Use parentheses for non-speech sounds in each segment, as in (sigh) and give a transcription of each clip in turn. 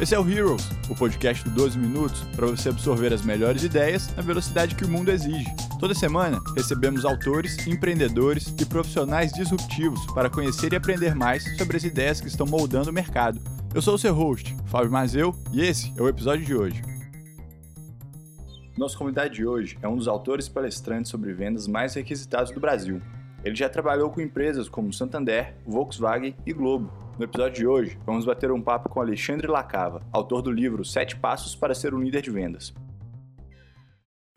Esse é o Heroes, o podcast do 12 Minutos para você absorver as melhores ideias na velocidade que o mundo exige. Toda semana recebemos autores, empreendedores e profissionais disruptivos para conhecer e aprender mais sobre as ideias que estão moldando o mercado. Eu sou o seu host, Fábio Mazeu, e esse é o episódio de hoje. Nosso convidado de hoje é um dos autores palestrantes sobre vendas mais requisitados do Brasil. Ele já trabalhou com empresas como Santander, Volkswagen e Globo no episódio de hoje, vamos bater um papo com Alexandre Lacava, autor do livro Sete Passos para Ser um Líder de Vendas.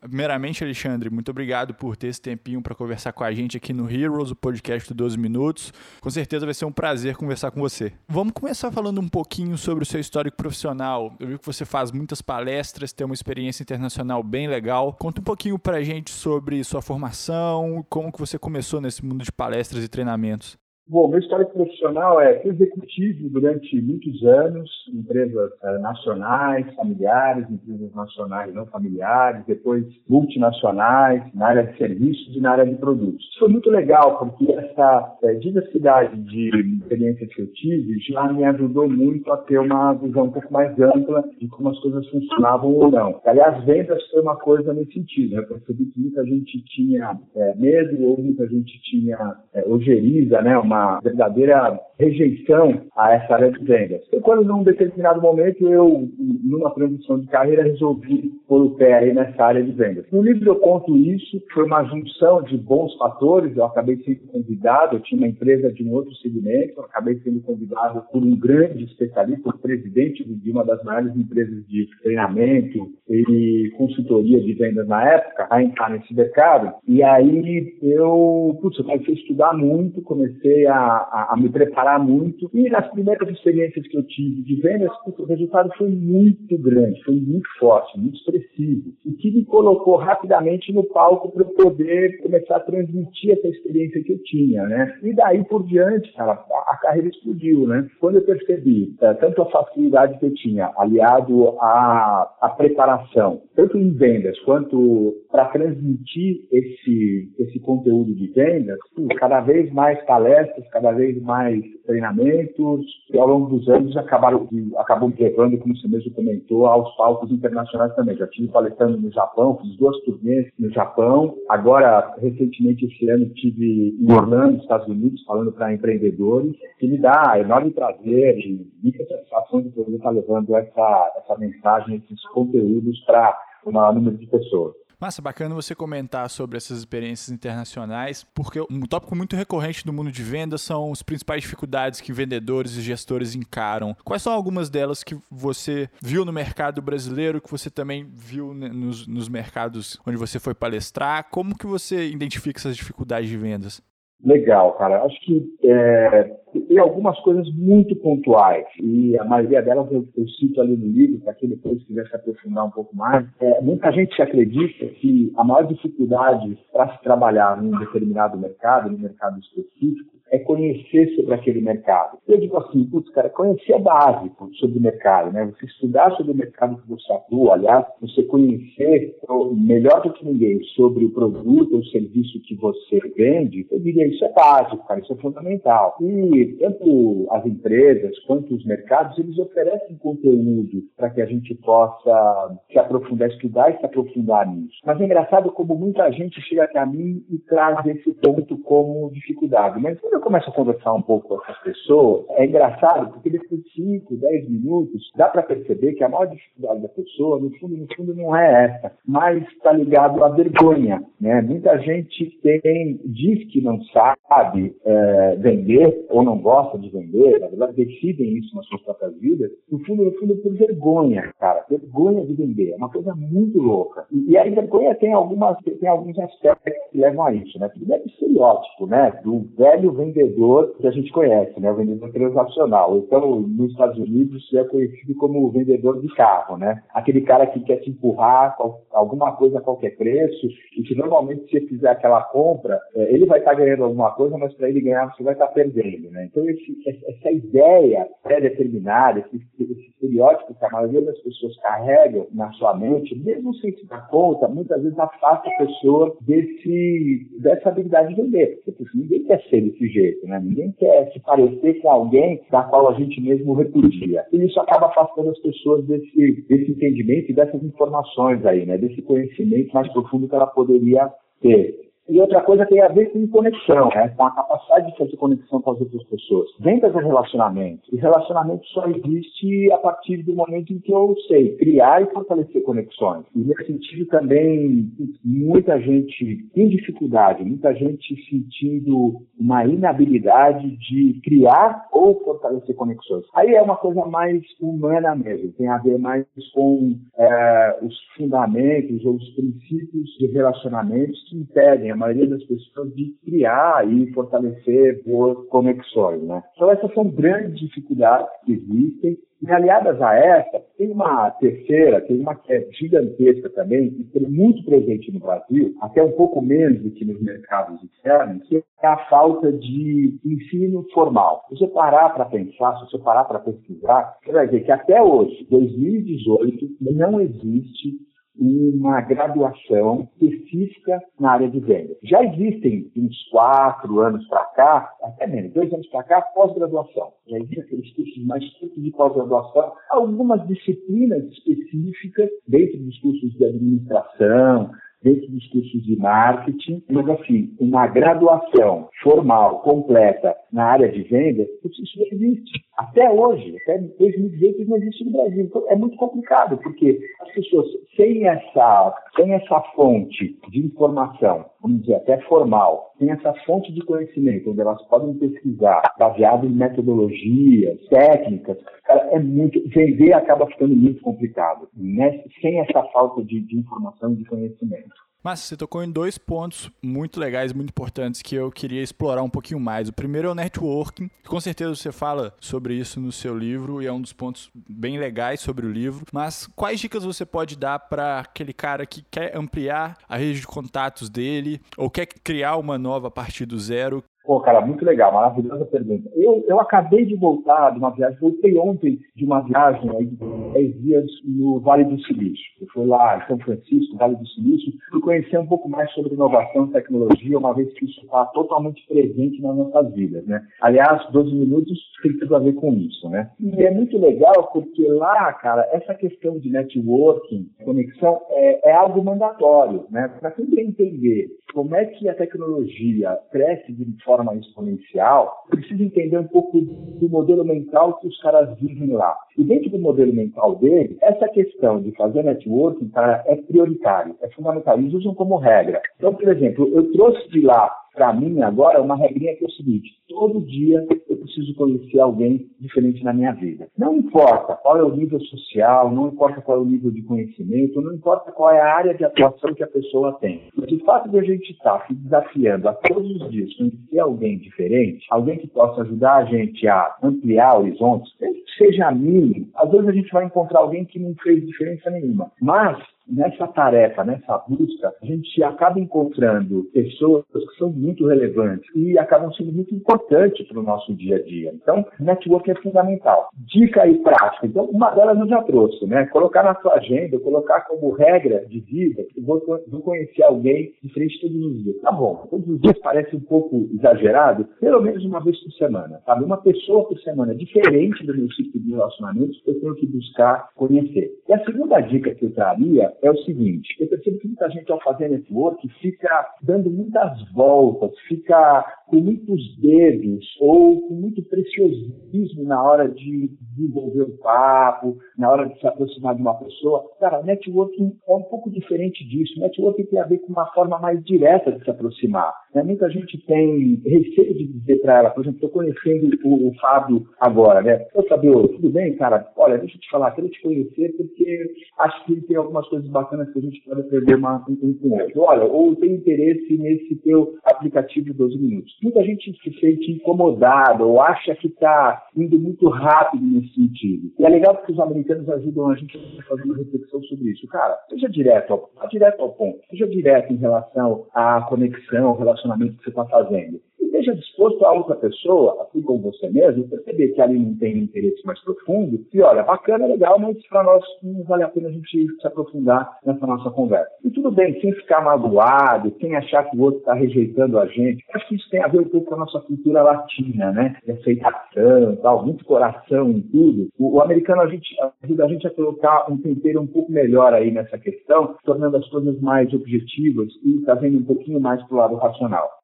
Primeiramente, Alexandre, muito obrigado por ter esse tempinho para conversar com a gente aqui no Heroes, o podcast do 12 Minutos. Com certeza vai ser um prazer conversar com você. Vamos começar falando um pouquinho sobre o seu histórico profissional. Eu vi que você faz muitas palestras, tem uma experiência internacional bem legal. Conta um pouquinho para a gente sobre sua formação, como que você começou nesse mundo de palestras e treinamentos. Bom, meu histórico profissional é executivo durante muitos anos, empresas é, nacionais, familiares, empresas nacionais não familiares, depois multinacionais, na área de serviços e na área de produtos. Isso foi muito legal, porque essa é, diversidade de experiências que eu tive já me ajudou muito a ter uma visão um pouco mais ampla de como as coisas funcionavam ou não. Aliás, vendas foi uma coisa nesse sentido. Né? Eu percebi que muita gente tinha é, medo, ou muita gente tinha ojeriza, né? uma uma verdadeira rejeição a essa área de vendas. E quando, num determinado momento, eu, numa transição de carreira, resolvi pôr o pé aí nessa área de vendas. No livro eu conto isso, foi uma junção de bons fatores, eu acabei sendo convidado, eu tinha uma empresa de um outro segmento, eu acabei sendo convidado por um grande especialista, o presidente de uma das maiores empresas de treinamento e consultoria de vendas na época, a entrar nesse mercado, e aí eu, putz, eu comecei a estudar muito, comecei a, a, a me preparar muito, e nas primeiras experiências que eu tive de vendas, o resultado foi muito grande, foi muito forte, muito expressivo, o que me colocou rapidamente no palco para eu poder começar a transmitir essa experiência que eu tinha, né? E daí por diante, cara, a carreira explodiu, né? Quando eu percebi é, tanto a facilidade que eu tinha, aliado à, à preparação, tanto em vendas quanto para transmitir esse, esse conteúdo de vendas, cada vez mais palestras, cada vez mais treinamentos, que ao longo dos anos acabaram, acabam me levando, como você mesmo comentou, aos palcos internacionais também. Já tive palestrando no Japão, fiz duas turnês no Japão. Agora, recentemente, esse ano, estive em Orlando, Estados Unidos, falando para empreendedores, que me dá enorme prazer e muita satisfação de poder estar levando essa, essa mensagem, esses conteúdos para o maior número de pessoas. Massa, bacana você comentar sobre essas experiências internacionais, porque um tópico muito recorrente do mundo de vendas são as principais dificuldades que vendedores e gestores encaram. Quais são algumas delas que você viu no mercado brasileiro, que você também viu nos, nos mercados onde você foi palestrar? Como que você identifica essas dificuldades de vendas? Legal, cara. Acho que é, tem algumas coisas muito pontuais e a maioria delas eu, eu cito ali no livro para quem depois quiser se aprofundar um pouco mais. É, muita gente acredita que a maior dificuldade para se trabalhar num determinado mercado, num mercado específico, é conhecer sobre aquele mercado. Eu digo assim, putz, cara, conhecer a base sobre o mercado, né? Você estudar sobre o mercado que você atua, aliás, você conhecer melhor do que ninguém sobre o produto ou serviço que você vende, eu diria isso é básico, cara, isso é fundamental. E tanto as empresas quanto os mercados, eles oferecem conteúdo para que a gente possa se aprofundar, estudar e se aprofundar nisso. Mas é engraçado como muita gente chega até a mim e traz esse ponto como dificuldade. Mas quando eu começo a conversar um pouco com essas pessoas, é engraçado, porque depois de 5, 10 minutos, dá para perceber que a maior dificuldade da pessoa, no fundo, no fundo, não é essa, mas está ligado à vergonha. Né? Muita gente tem, diz que não sabe é, vender ou não gosta de vender, na verdade, decidem isso nas suas próprias vidas, no fundo, no fundo, por vergonha, cara, vergonha de vender. É uma coisa muito louca. E, e a vergonha tem, algumas, tem alguns aspectos que levam a isso. Né? Primeiro, o estereótipo, né? do velho vendedor vendedor que a gente conhece, né? O vendedor transacional. Então, nos Estados Unidos, é conhecido como o vendedor de carro, né? Aquele cara que quer te empurrar alguma coisa a qualquer preço e que normalmente se você fizer aquela compra, é, ele vai estar tá ganhando alguma coisa, mas para ele ganhar você vai estar tá perdendo, né? Então, esse, essa ideia pré-determinada, esse, esse estereótipo que a maioria das pessoas carregam na sua mente, mesmo sem se dar conta, muitas vezes afasta a pessoa desse, dessa habilidade de vender. Porque ninguém quer ser desse jeito né? Ninguém quer se parecer com alguém da qual a gente mesmo repudia. E isso acaba afastando as pessoas desse, desse entendimento e dessas informações aí, né? Desse conhecimento mais profundo que ela poderia ter. E outra coisa tem a ver com conexão, né? com a capacidade de fazer conexão com as outras pessoas. Vendas é relacionamento. E relacionamento só existe a partir do momento em que eu sei criar e fortalecer conexões. E nesse sentido também, muita gente tem dificuldade, muita gente sentindo uma inabilidade de criar ou fortalecer conexões. Aí é uma coisa mais humana mesmo, tem a ver mais com é, os fundamentos ou os princípios de relacionamentos que impedem maioria das pessoas de criar e fortalecer boas conexões. Né? Então, essas são grandes dificuldades que existem. E aliadas a essa, tem uma terceira, tem uma que é gigantesca também, e é muito presente no Brasil, até um pouco menos do que nos mercados externos, que é a falta de ensino formal. Se você parar para pensar, se você parar para pesquisar, você vai ver que até hoje, 2018, não existe uma graduação específica na área de vendas. Já existem uns quatro anos para cá, até menos, dois anos para cá, pós-graduação. Já existem aqueles cursos mais curtos de pós-graduação, algumas disciplinas específicas dentro dos cursos de administração, dentro dos cursos de marketing, mas assim, uma graduação formal, completa na área de vendas, isso não existe. Até hoje, até 2018, isso não existe no Brasil. Então, é muito complicado, porque as pessoas, sem essa, sem essa fonte de informação, vamos dizer, até formal, sem essa fonte de conhecimento, onde elas podem pesquisar, baseado em metodologias, técnicas, cara, é muito, vender acaba ficando muito complicado, né? sem essa falta de, de informação e de conhecimento. Mas você tocou em dois pontos muito legais, muito importantes que eu queria explorar um pouquinho mais. O primeiro é o networking. Com certeza você fala sobre isso no seu livro e é um dos pontos bem legais sobre o livro. Mas quais dicas você pode dar para aquele cara que quer ampliar a rede de contatos dele ou quer criar uma nova a partir do zero? Pô, cara, muito legal, maravilhosa pergunta. Eu, eu acabei de voltar de uma viagem, voltei ontem de uma viagem aí de 10 dias no Vale do Silício. Eu fui lá em São Francisco, Vale do Silício, fui conhecer um pouco mais sobre inovação e tecnologia, uma vez que isso está totalmente presente nas nossas vidas, né? Aliás, 12 minutos tem tudo a ver com isso, né? E é muito legal porque lá, cara, essa questão de networking, conexão, é, é algo mandatório, né? Para quer entender como é que a tecnologia cresce de forma exponencial, precisa entender um pouco do modelo mental que os caras vivem lá. E dentro do modelo mental dele, essa questão de fazer networking, cara, é prioritário, é fundamental. Eles usam como regra. Então, por exemplo, eu trouxe de lá para mim agora, uma regrinha que é o seguinte: todo dia preciso conhecer alguém diferente na minha vida. Não importa qual é o nível social, não importa qual é o nível de conhecimento, não importa qual é a área de atuação que a pessoa tem. Mas o fato de a gente estar se desafiando a todos os dias conhecer alguém diferente, alguém que possa ajudar a gente a ampliar horizontes, seja mínimo, às vezes a gente vai encontrar alguém que não fez diferença nenhuma. Mas nessa tarefa, nessa busca, a gente acaba encontrando pessoas que são muito relevantes e acabam sendo muito importantes para o nosso dia a dia. Então, network é fundamental. Dica e prática. Então, uma delas eu já trouxe, né? Colocar na sua agenda, colocar como regra de vida que vou, vou conhecer alguém diferente todos os dias. Tá bom, todos os dias parece um pouco exagerado, pelo menos uma vez por semana, sabe? Uma pessoa por semana, diferente do meu ciclo de relacionamentos, eu tenho que buscar conhecer. E a segunda dica que eu traria é o seguinte: eu percebo que muita gente, ao fazer network, fica dando muitas voltas, fica com muitos dedos ou com muito preciosismo na hora de desenvolver o papo, na hora de se aproximar de uma pessoa. Cara, networking é um pouco diferente disso. Networking tem a ver com uma forma mais direta de se aproximar. Né? Muita gente tem receio de dizer para ela, por exemplo, estou conhecendo o, o, Fábio agora, né? Ô Fabio, tudo bem, cara? Olha, deixa eu te falar, quero te conhecer porque acho que tem algumas coisas bacanas que a gente pode aprender uma, um com o outro. Olha, ou tem interesse nesse teu aplicativo de 12 minutos. Muita gente se sente incomodada ou acha que está indo muito rápido nesse sentido. E é legal porque os americanos ajudam a gente a fazer uma reflexão sobre isso. Cara, seja direto ao, direto ao ponto, seja direto em relação à conexão, ao relacionamento que você está fazendo esteja disposto a outra pessoa, assim como você mesmo, perceber que ali não tem interesse mais profundo e olha, bacana, legal, mas para nós não vale a pena a gente se aprofundar nessa nossa conversa. E tudo bem, sem ficar magoado, sem achar que o outro está rejeitando a gente. Acho que isso tem a ver um pouco com a nossa cultura latina, né? De aceitação tal, muito coração em tudo. O, o americano a gente, ajuda a gente a colocar um tempero um pouco melhor aí nessa questão, tornando as coisas mais objetivas e trazendo um pouquinho mais para o lado racional.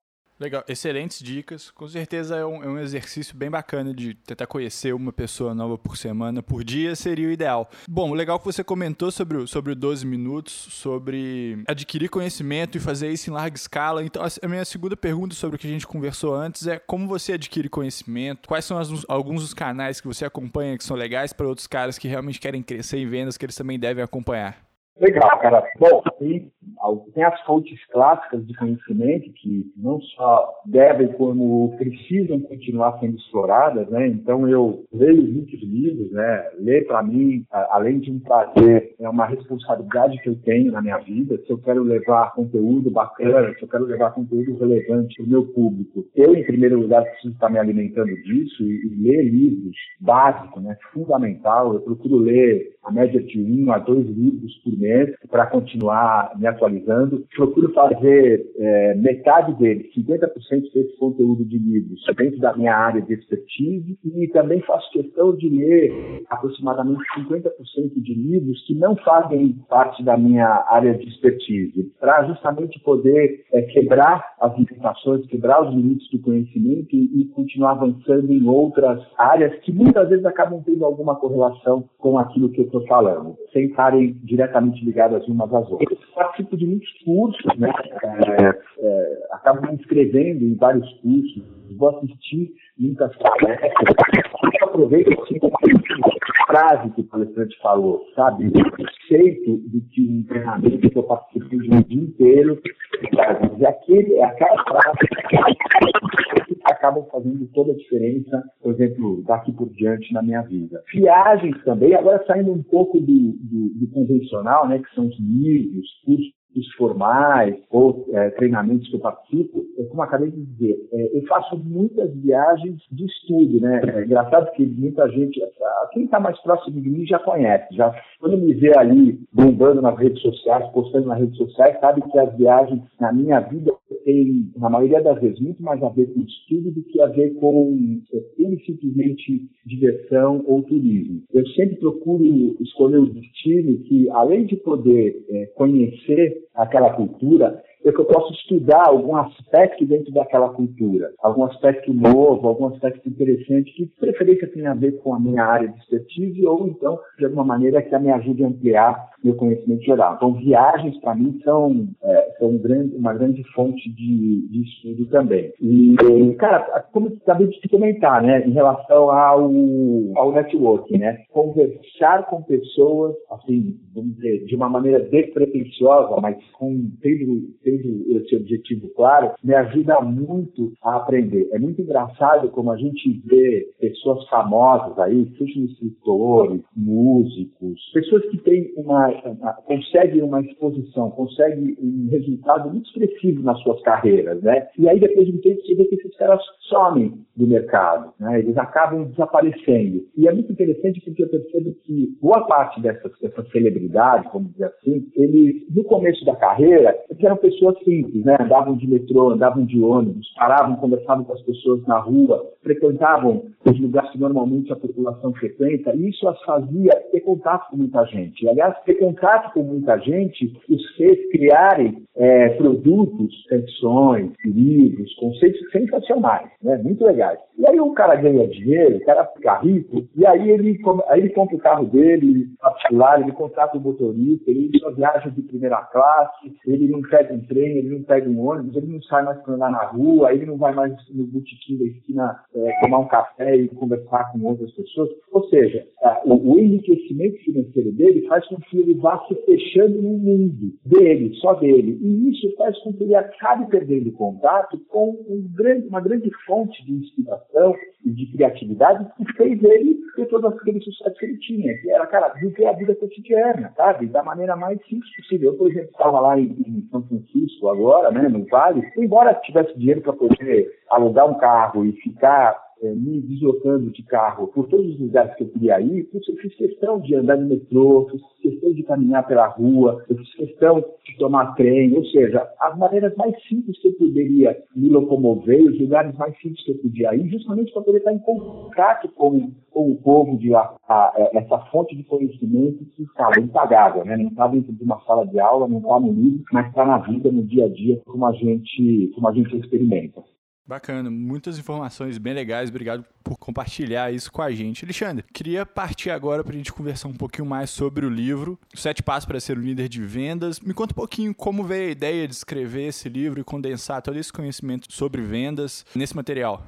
Legal, excelentes dicas. Com certeza é um, é um, exercício bem bacana de tentar conhecer uma pessoa nova por semana, por dia, seria o ideal. Bom, legal que você comentou sobre o, sobre o 12 minutos, sobre adquirir conhecimento e fazer isso em larga escala. Então, a minha segunda pergunta sobre o que a gente conversou antes é como você adquire conhecimento, quais são as, alguns dos canais que você acompanha que são legais para outros caras que realmente querem crescer em vendas, que eles também devem acompanhar. Legal, cara. Bom, tem, tem as fontes clássicas de conhecimento que não só devem, como precisam continuar sendo exploradas, né? Então, eu leio muitos livros, né? Ler, para mim, além de um prazer, é uma responsabilidade que eu tenho na minha vida. Se eu quero levar conteúdo bacana, se eu quero levar conteúdo relevante para o meu público, eu, em primeiro lugar, preciso estar me alimentando disso e, e ler livros básico, né? Fundamental. Eu procuro ler a média de um a dois livros por mês para continuar me atualizando. Procuro fazer é, metade dele, 50% desse conteúdo de livros dentro da minha área de expertise e também faço questão de ler aproximadamente 50% de livros que não fazem parte da minha área de expertise, para justamente poder é, quebrar as limitações, quebrar os limites do conhecimento e, e continuar avançando em outras áreas que muitas vezes acabam tendo alguma correlação com aquilo que eu estou falando, sem estarem diretamente ligadas umas às outras. Eu participo de muitos cursos, né? É, é, acabo me inscrevendo em vários cursos, vou assistir muitas palestras. Aproveito assim, frase que o palestrante falou, sabe? O conceito de que um treinamento que eu participo de um dia inteiro, sabe? Aquele, é aquela frase acabam fazendo toda a diferença, por exemplo, daqui por diante na minha vida. Viagens também, agora saindo um pouco do, do, do convencional, né, que são os livros, cursos formais ou é, treinamentos que eu participo, é como acabei de dizer, é, eu faço muitas viagens de estudo, né? É engraçado que muita gente, quem está mais próximo de mim já conhece, já quando me vê ali bombando nas redes sociais, postando nas redes sociais, sabe que as viagens na minha vida tem, na maioria das vezes, muito mais a ver com estudo do que a ver com é, simplesmente diversão ou turismo. Eu sempre procuro escolher o destino que, além de poder é, conhecer aquela cultura, é que eu posso estudar algum aspecto dentro daquela cultura, algum aspecto novo, algum aspecto interessante que de preferência tem a ver com a minha área de expertise ou então de alguma maneira que me ajude a ampliar meu conhecimento geral. Então viagens para mim são, é, são um grande, uma grande fonte de, de estudo também. E, cara, como eu acabei de te comentar, né, em relação ao, ao networking, né, conversar com pessoas, assim, vamos dizer, de uma maneira despretensiosa, mas com tendo, tendo tendo esse objetivo claro, me ajuda muito a aprender. É muito engraçado como a gente vê pessoas famosas aí, sejam escritores, músicos, pessoas que têm uma, conseguem uma exposição, conseguem um resultado muito expressivo nas suas carreiras, né? E aí depois de um tempo você vê que esses caras somem do mercado, né? Eles acabam desaparecendo. E é muito interessante porque eu percebo que boa parte dessas, dessas celebridades, vamos dizer assim, eles, no começo da carreira, eram pessoas pessoas simples, né? Andavam de metrô, andavam de ônibus, paravam, conversavam com as pessoas na rua, frequentavam os lugares que normalmente a população frequenta, e isso as fazia ter contato com muita gente. E, aliás, ter contato com muita gente os fez criarem é, produtos, canções, livros, conceitos sensacionais, né? Muito legais. E aí o cara ganha dinheiro, o cara fica rico, e aí ele, aí ele compra o carro dele, particular, ele contrata o motorista, ele só viaja de primeira classe, ele não um trem, ele não pega um ônibus, ele não sai mais para andar na rua, ele não vai mais no botequim da esquina é, tomar um café e conversar com outras pessoas. Ou seja, o, o enriquecimento financeiro dele faz com que ele vá se fechando no mundo dele, só dele. E isso faz com que ele acabe perdendo contato com um grande, uma grande fonte de inspiração e de criatividade que fez ele ter todas aqueles sucessos que ele tinha, que era, cara, viver a vida cotidiana, sabe? Da maneira mais simples possível. Eu, por exemplo, estava lá em, em São Francisco Francisco agora, né, no Vale, embora tivesse dinheiro para poder alugar um carro e ficar é, me deslocando de carro por todos os lugares que eu queria ir, eu fiz questão de andar no metrô, fiz questão de caminhar pela rua, eu fiz questão de tomar trem, ou seja, as maneiras mais simples que eu poderia me locomover, os lugares mais simples que eu podia ir, justamente para poder estar em contato com, com o povo de a, a, essa fonte de conhecimento que estava impagável, né? não está dentro de uma sala de aula, não está no livro, mas está na vida, no dia a dia, como a gente, como a gente experimenta. Bacana, muitas informações bem legais. Obrigado por compartilhar isso com a gente. Alexandre, queria partir agora para a gente conversar um pouquinho mais sobre o livro, Sete Passos para Ser um Líder de Vendas. Me conta um pouquinho como veio a ideia de escrever esse livro e condensar todo esse conhecimento sobre vendas nesse material.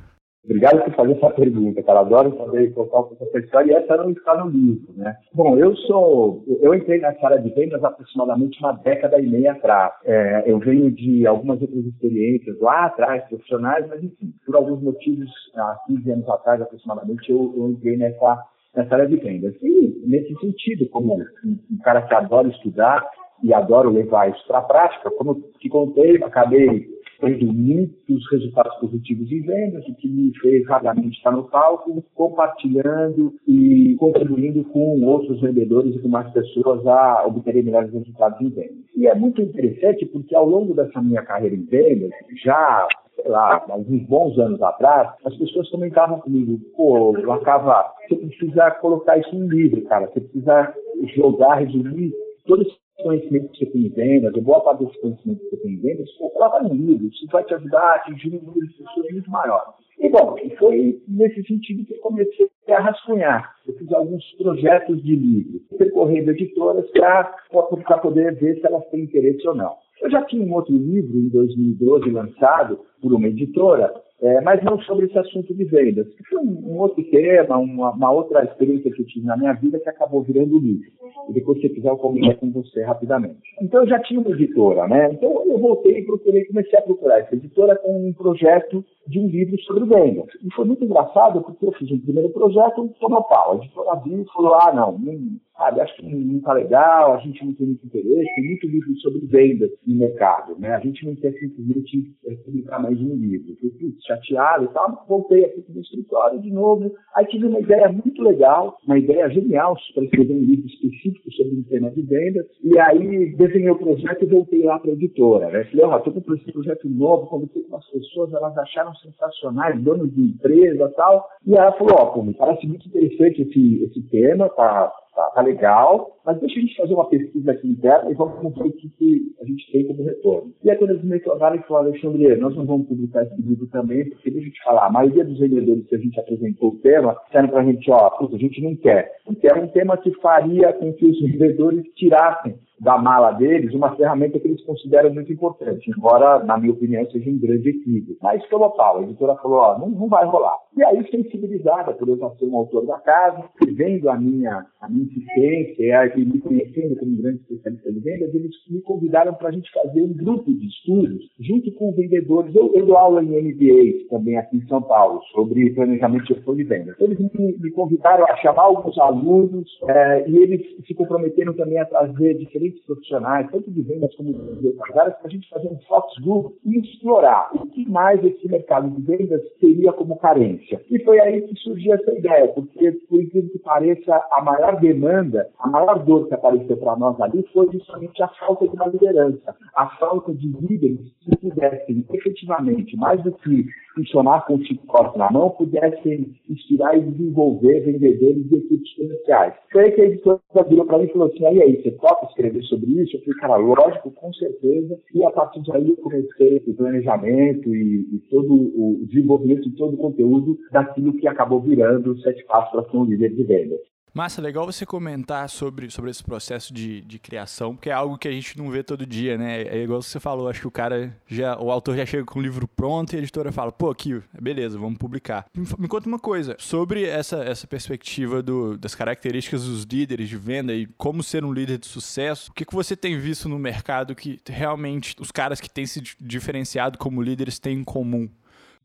Obrigado por fazer essa pergunta, cara. Adoro saber contar um pouco essa história e essa não está no livro, né? Bom, eu sou, eu entrei nessa área de vendas aproximadamente uma década e meia atrás. É, eu venho de algumas outras experiências lá atrás, profissionais, mas enfim, por alguns motivos, há 15 anos atrás aproximadamente, eu, eu entrei nessa, nessa área de vendas. E nesse sentido, como um, um cara que adora estudar e adoro levar isso para a prática, como te contei, acabei tendo muitos resultados positivos em vendas, o que me fez rapidamente estar no palco, compartilhando e contribuindo com outros vendedores e com mais pessoas a obterem melhores resultados em vendas. E é muito interessante porque ao longo dessa minha carreira em vendas, já sei lá, alguns bons anos atrás, as pessoas comentavam comigo, pô, Lacava, você precisa colocar isso em livro, cara, você precisa jogar, resumir todo esse conhecimento que você tem em vendas, ou boa parte desse conhecimento que você tem em vendas, coloca no livro, isso vai te ajudar a atingir um número de pessoas muito maior. E, bom, foi nesse sentido que eu comecei a rascunhar. Eu fiz alguns projetos de livro, percorrendo editoras para poder ver se elas têm interesse ou não. Eu já tinha um outro livro, em 2012, lançado por uma editora, é, mas não sobre esse assunto de vendas, que foi um, um outro tema, uma, uma, outra experiência que eu tive na minha vida que acabou virando livro. E depois, se quiser, eu comentar com você rapidamente. Então, eu já tinha uma editora, né? Então, eu voltei e procurei, comecei a procurar essa editora com um projeto de um livro sobre vendas. E foi muito engraçado porque eu fiz um primeiro projeto tomou pau. A editora viu e falou: ah, não, não sabe, acho que não está legal, a gente não tem muito interesse, tem muito livro sobre vendas no mercado, né? A gente não quer simplesmente é, publicar mais um livro. Eu fui chateado e tal, voltei aqui para o escritório de novo, aí tive uma ideia muito legal, uma ideia genial para escrever um livro específico sobre o tema de vendas, e aí desenhei o projeto e voltei lá para a editora, né? Falei, ó, oh, estou com esse projeto novo, conversei com as pessoas, elas acharam sensacionais, donos de empresa e tal, e ela falou, ó, oh, me parece muito interessante esse, esse tema, tá Tá, tá, legal, mas deixa a gente fazer uma pesquisa aqui interna e vamos ver o que, que a gente tem como retorno. E aí quando eles me retornaram e falaram, Alexandre, nós não vamos publicar esse livro também, porque deixa eu te falar, a maioria dos vendedores que a gente apresentou o tema, disseram pra gente, ó, a gente não quer. Porque era um tema que faria com que os vendedores tirassem da mala deles uma ferramenta que eles consideram muito importante, embora, na minha opinião, seja um grande equívoco. Mas pelo pau, a editora falou, ó, não, não vai rolar. E aí, sensibilizada por eu ser um autor da casa, vendo a minha, a minha insistência e me conhecendo como um grande especialista de vendas, eles me convidaram para a gente fazer um grupo de estudos junto com vendedores. Eu, eu dou aula em MBA também aqui em São Paulo sobre planejamento de gestão de vendas. Eles me, me convidaram a chamar alguns alunos é, e eles se comprometeram também a trazer diferentes profissionais, tanto de vendas como de outras áreas, para a gente fazer um focus group e explorar o que mais esse mercado de vendas teria como carência. E foi aí que surgiu essa ideia, porque, por incrível que pareça, a maior demanda, a maior dor que apareceu para nós ali foi justamente a falta de uma liderança, a falta de líderes que pudessem efetivamente, mais do que funcionar com o chicote na mão, pudessem inspirar e desenvolver vendedores e equipes comerciais. Foi aí que a editora virou para mim e falou assim, aí, aí, você toca escrever sobre isso? Eu falei, cara, lógico, com certeza. E a partir daí eu comecei o planejamento e, e todo o desenvolvimento de todo o conteúdo daquilo que acabou virando Sete Passos para ser um líder de vendas. Massa, legal você comentar sobre, sobre esse processo de, de criação, porque é algo que a gente não vê todo dia, né? É igual você falou, acho que o cara já, o autor já chega com o livro pronto e a editora fala, pô, aqui, beleza, vamos publicar. Me, me conta uma coisa, sobre essa, essa perspectiva do, das características dos líderes de venda e como ser um líder de sucesso, o que, que você tem visto no mercado que realmente os caras que têm se diferenciado como líderes têm em comum?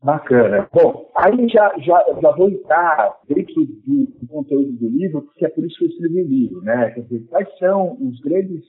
Bacana. Bom, aí já, já, já vou entrar dentro do, do, conteúdo do livro, porque é por isso que eu escrevi o livro, né? Quer dizer, quais são os grandes,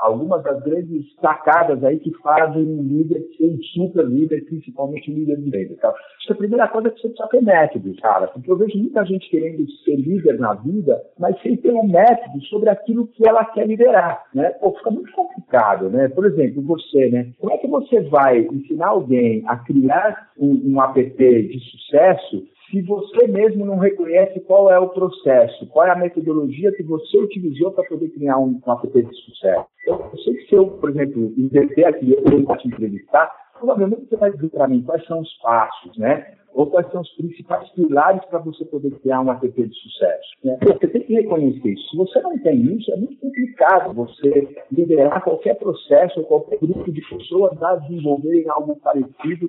algumas das grandes sacadas aí que fazem um líder ser um super líder, principalmente um líder de venda. Tá? Acho que a primeira coisa é que você precisa ter método, cara, porque eu vejo muita gente querendo ser líder na vida, mas sem ter um método sobre aquilo que ela quer liderar, né? Pô, fica muito complicado, né? Por exemplo, você, né? Como é que você vai ensinar alguém a criar um um app de sucesso se você mesmo não reconhece qual é o processo, qual é a metodologia que você utilizou para poder criar um, um app de sucesso. Então, eu sei que se eu, por exemplo, inverter aqui, eu vou te entrevistar, provavelmente você vai dizer para mim quais são os passos, né? Ou quais são os principais pilares para você poder criar um app de sucesso. Né? Você tem que reconhecer isso. Se você não tem isso, é muito complicado você liderar qualquer processo ou qualquer grupo de pessoas a desenvolverem algo parecido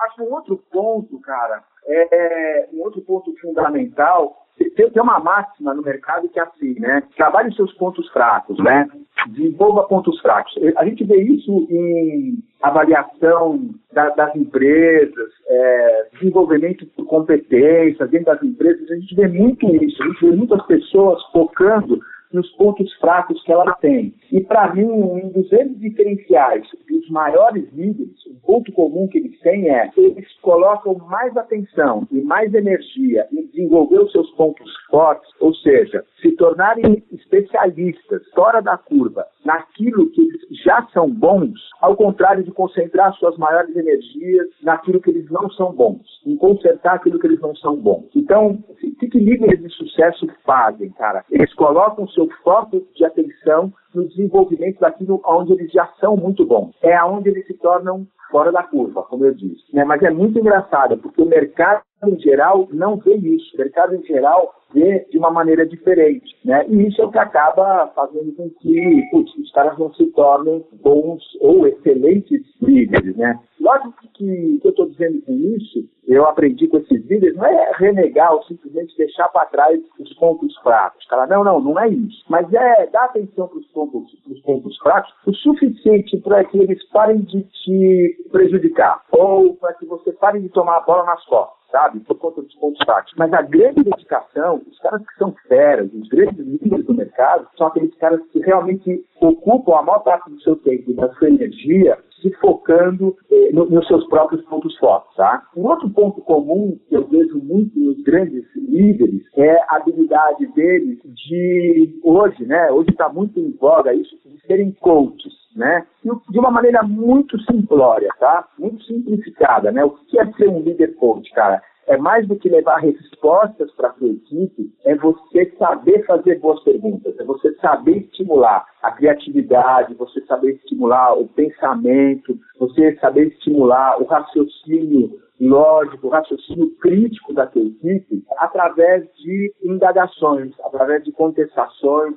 Acho que um outro ponto, cara, é um outro ponto fundamental. Tem, tem uma máxima no mercado que é assim, né? Trabalhe seus pontos fracos, né? Desenvolva pontos fracos. A gente vê isso em avaliação da, das empresas, é, desenvolvimento por competências dentro das empresas. A gente vê muito isso. A gente vê muitas pessoas focando nos pontos fracos que ela tem. E, para mim, um dos grandes diferenciais dos maiores líderes, um ponto comum que eles têm é eles colocam mais atenção e mais energia em desenvolver os seus pontos fortes, ou seja, se tornarem especialistas fora da curva naquilo são bons, ao contrário de concentrar suas maiores energias naquilo que eles não são bons, em consertar aquilo que eles não são bons. Então, o que, que líderes de sucesso fazem, cara? Eles colocam seu foco de atenção no desenvolvimento daquilo onde eles já são muito bons. É aonde eles se tornam fora da curva, como eu disse. Né? Mas é muito engraçado, porque o mercado em geral não vê isso. O mercado em geral vê de uma maneira diferente. Né? E isso é o que acaba fazendo com que putz, os caras não se tornem bons ou excelentes líderes. Né? Lógico que o que eu estou dizendo com isso, eu aprendi com esses líderes, não é renegar ou simplesmente deixar para trás os pontos fracos. Cara, não, não, não é isso. Mas é dar atenção para os pontos, pontos fracos o suficiente para que eles parem de te prejudicar ou para que você pare de tomar a bola nas costas sabe? Por conta dos pontos táticos. Mas a grande dedicação, os caras que são feras, os grandes líderes do mercado, são aqueles caras que realmente ocupam a maior parte do seu tempo e da sua energia se focando eh, no, nos seus próprios pontos fortes, tá? Um outro ponto comum que eu vejo muito nos grandes líderes é a habilidade deles de, hoje, né? Hoje está muito em voga isso, de serem coaches né? de uma maneira muito simplória, tá? Muito simplificada, né? O que é ser um líder coach, cara? É mais do que levar respostas para a sua equipe, é você saber fazer boas perguntas, é você saber estimular a criatividade, você saber estimular o pensamento, você saber estimular o raciocínio lógico, raciocínio crítico daquela equipe através de indagações, através de contestações,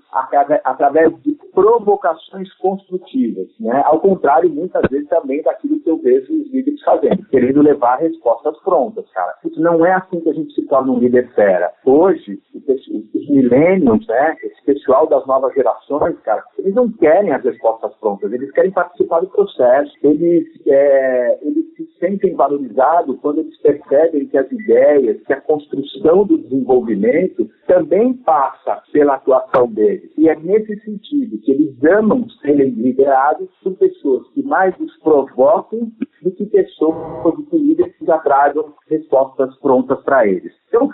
através de provocações construtivas, né? Ao contrário, muitas vezes também daquilo que eu vejo os líderes fazendo, querendo levar respostas prontas, cara. Isso não é assim que a gente se torna um líder fera. Hoje, os milênios, né? Esse pessoal das novas gerações, cara, eles não querem as respostas prontas, eles querem participar do processo, eles, é, eles se sentem valorizados quando eles percebem que as ideias, que a construção do desenvolvimento também passa pela atuação deles. E é nesse sentido que eles amam serem liderados por pessoas que mais os provocam do que pessoas que líderes que já tragam respostas prontas para eles. Então,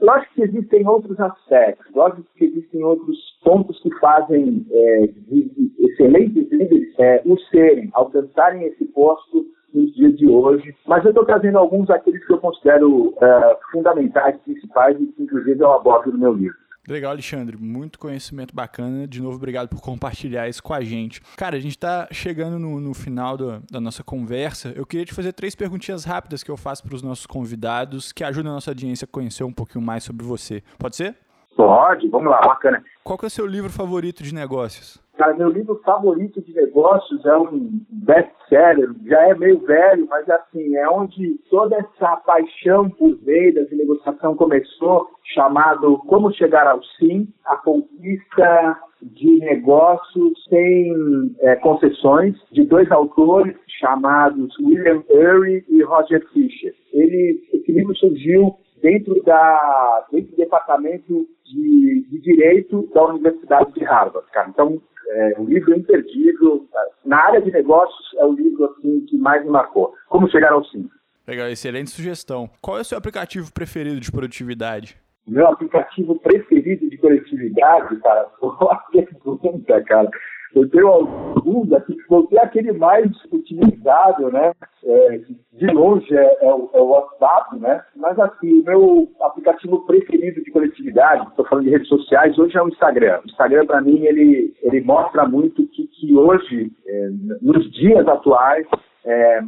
Lógico que existem outros aspectos, lógico que existem outros pontos que fazem é, de, de excelentes líderes é, o serem, alcançarem esse posto nos dias de hoje, mas eu estou trazendo alguns daqueles que eu considero uh, fundamentais, principais e que inclusive eu abordo no meu livro. Legal, Alexandre. Muito conhecimento bacana. De novo, obrigado por compartilhar isso com a gente. Cara, a gente está chegando no, no final do, da nossa conversa. Eu queria te fazer três perguntinhas rápidas que eu faço para os nossos convidados, que ajudam a nossa audiência a conhecer um pouquinho mais sobre você. Pode ser? Pode, vamos lá, bacana. Qual que é o seu livro favorito de negócios? Cara, meu livro favorito de negócios é um best-seller, já é meio velho, mas assim, é onde toda essa paixão por vendas e negociação começou, chamado Como Chegar ao Sim, a conquista de negócios sem é, concessões, de dois autores chamados William Ury e Roger Fisher. ele, esse livro surgiu dentro, da, dentro do departamento de, de Direito da Universidade de Harvard, cara. Então, é, o livro é imperdível. Na área de negócios, é o livro assim, que mais me marcou. Como chegar ao sim. Legal, excelente sugestão. Qual é o seu aplicativo preferido de produtividade? Meu aplicativo preferido de produtividade, cara, (laughs) boa pergunta, cara. Eu tenho alguns aqui, que é aquele mais utilizado, né? É, de longe é, é, o, é, o, WhatsApp, né? Mas assim, o meu aplicativo preferido de coletividade, estou falando de redes sociais, hoje é o Instagram. O Instagram, para mim, ele, ele mostra muito que, que hoje, é, nos dias atuais, é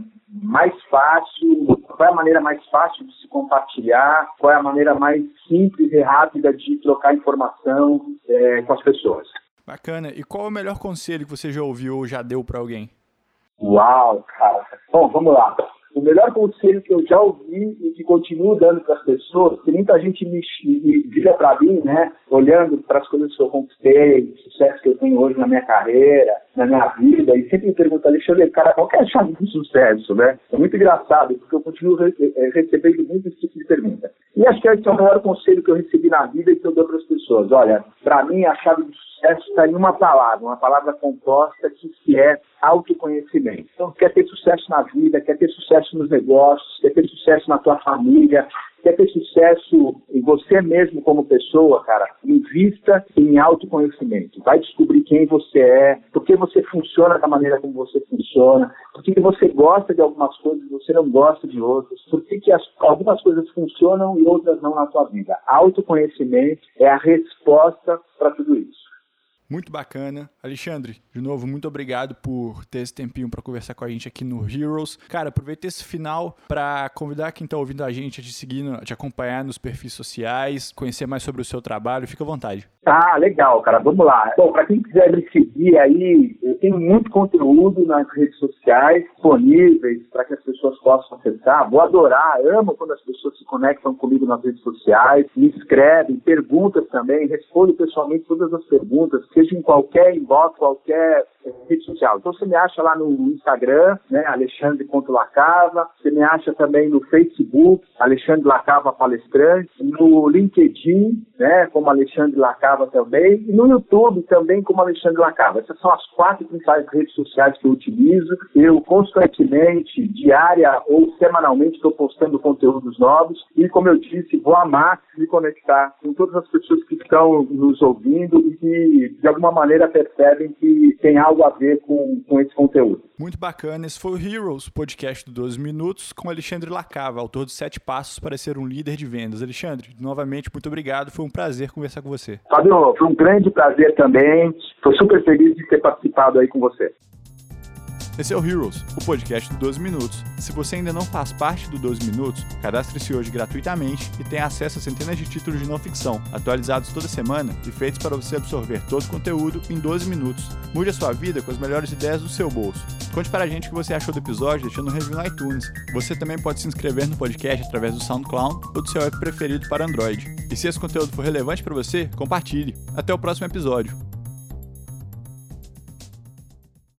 mais fácil, qual é a maneira mais fácil de se compartilhar, qual é a maneira mais simples e rápida de trocar informação é, com as pessoas. Bacana. E qual é o melhor conselho que você já ouviu ou já deu para alguém? Uau, cara. Bom, vamos lá. O melhor conselho que eu já ouvi e que continuo dando para as pessoas, que muita gente me, me vira para mim, né, olhando para as coisas que eu conquistei, o sucesso que eu tenho hoje na minha carreira, na minha vida, e sempre me pergunta, Alexandre, cara, qual é a chave do sucesso, né? É muito engraçado, porque eu continuo re eh, recebendo muito esse tipo de pergunta. E acho que esse é o maior conselho que eu recebi na vida e que eu dou para as pessoas. Olha, para mim, a chave do sucesso está em uma palavra, uma palavra composta que é autoconhecimento. Então, quer ter sucesso na vida, quer ter sucesso nos negócios, quer ter sucesso na tua família, quer ter sucesso em você mesmo como pessoa, cara, invista em autoconhecimento. Vai descobrir quem você é, por que você funciona da maneira como você funciona, por que você gosta de algumas coisas e você não gosta de outras, por que, que as, algumas coisas funcionam e outras não na sua vida. Autoconhecimento é a resposta para tudo isso. Muito bacana. Alexandre, de novo, muito obrigado por ter esse tempinho para conversar com a gente aqui no Heroes. Cara, aproveita esse final para convidar quem está ouvindo a gente a te seguir, a te acompanhar nos perfis sociais, conhecer mais sobre o seu trabalho. Fica à vontade. Ah, legal, cara. Vamos lá. Bom, para quem quiser me seguir aí, eu tenho muito conteúdo nas redes sociais disponíveis para que as pessoas possam acessar. Vou adorar, amo quando as pessoas se conectam comigo nas redes sociais, me escrevem, perguntas também, respondo pessoalmente todas as perguntas seja em qualquer inbox, qualquer rede social. Então você me acha lá no Instagram, né, Alexandre.lacava, você me acha também no Facebook, Alexandre Lacava Palestrante, no LinkedIn, né, como Alexandre Lacava também, e no YouTube também como Alexandre Lacava. Essas são as quatro principais redes sociais que eu utilizo. Eu constantemente, diária ou semanalmente, estou postando conteúdos novos e, como eu disse, vou amar me conectar com todas as pessoas que estão nos ouvindo e que de alguma maneira percebem que tem algo a ver com, com esse conteúdo. Muito bacana. Esse foi o Heroes, podcast do 12 Minutos, com Alexandre Lacava, autor dos Sete Passos para ser um líder de vendas. Alexandre, novamente, muito obrigado. Foi um prazer conversar com você. Fábio, foi um grande prazer também. Estou super feliz de ter participado aí com você. Esse é o Heroes, o podcast do 12 Minutos. Se você ainda não faz parte do 12 Minutos, cadastre-se hoje gratuitamente e tenha acesso a centenas de títulos de não ficção, atualizados toda semana e feitos para você absorver todo o conteúdo em 12 minutos. Mude a sua vida com as melhores ideias do seu bolso. Conte para a gente o que você achou do episódio deixando um review no iTunes. Você também pode se inscrever no podcast através do SoundCloud ou do seu app preferido para Android. E se esse conteúdo for relevante para você, compartilhe. Até o próximo episódio.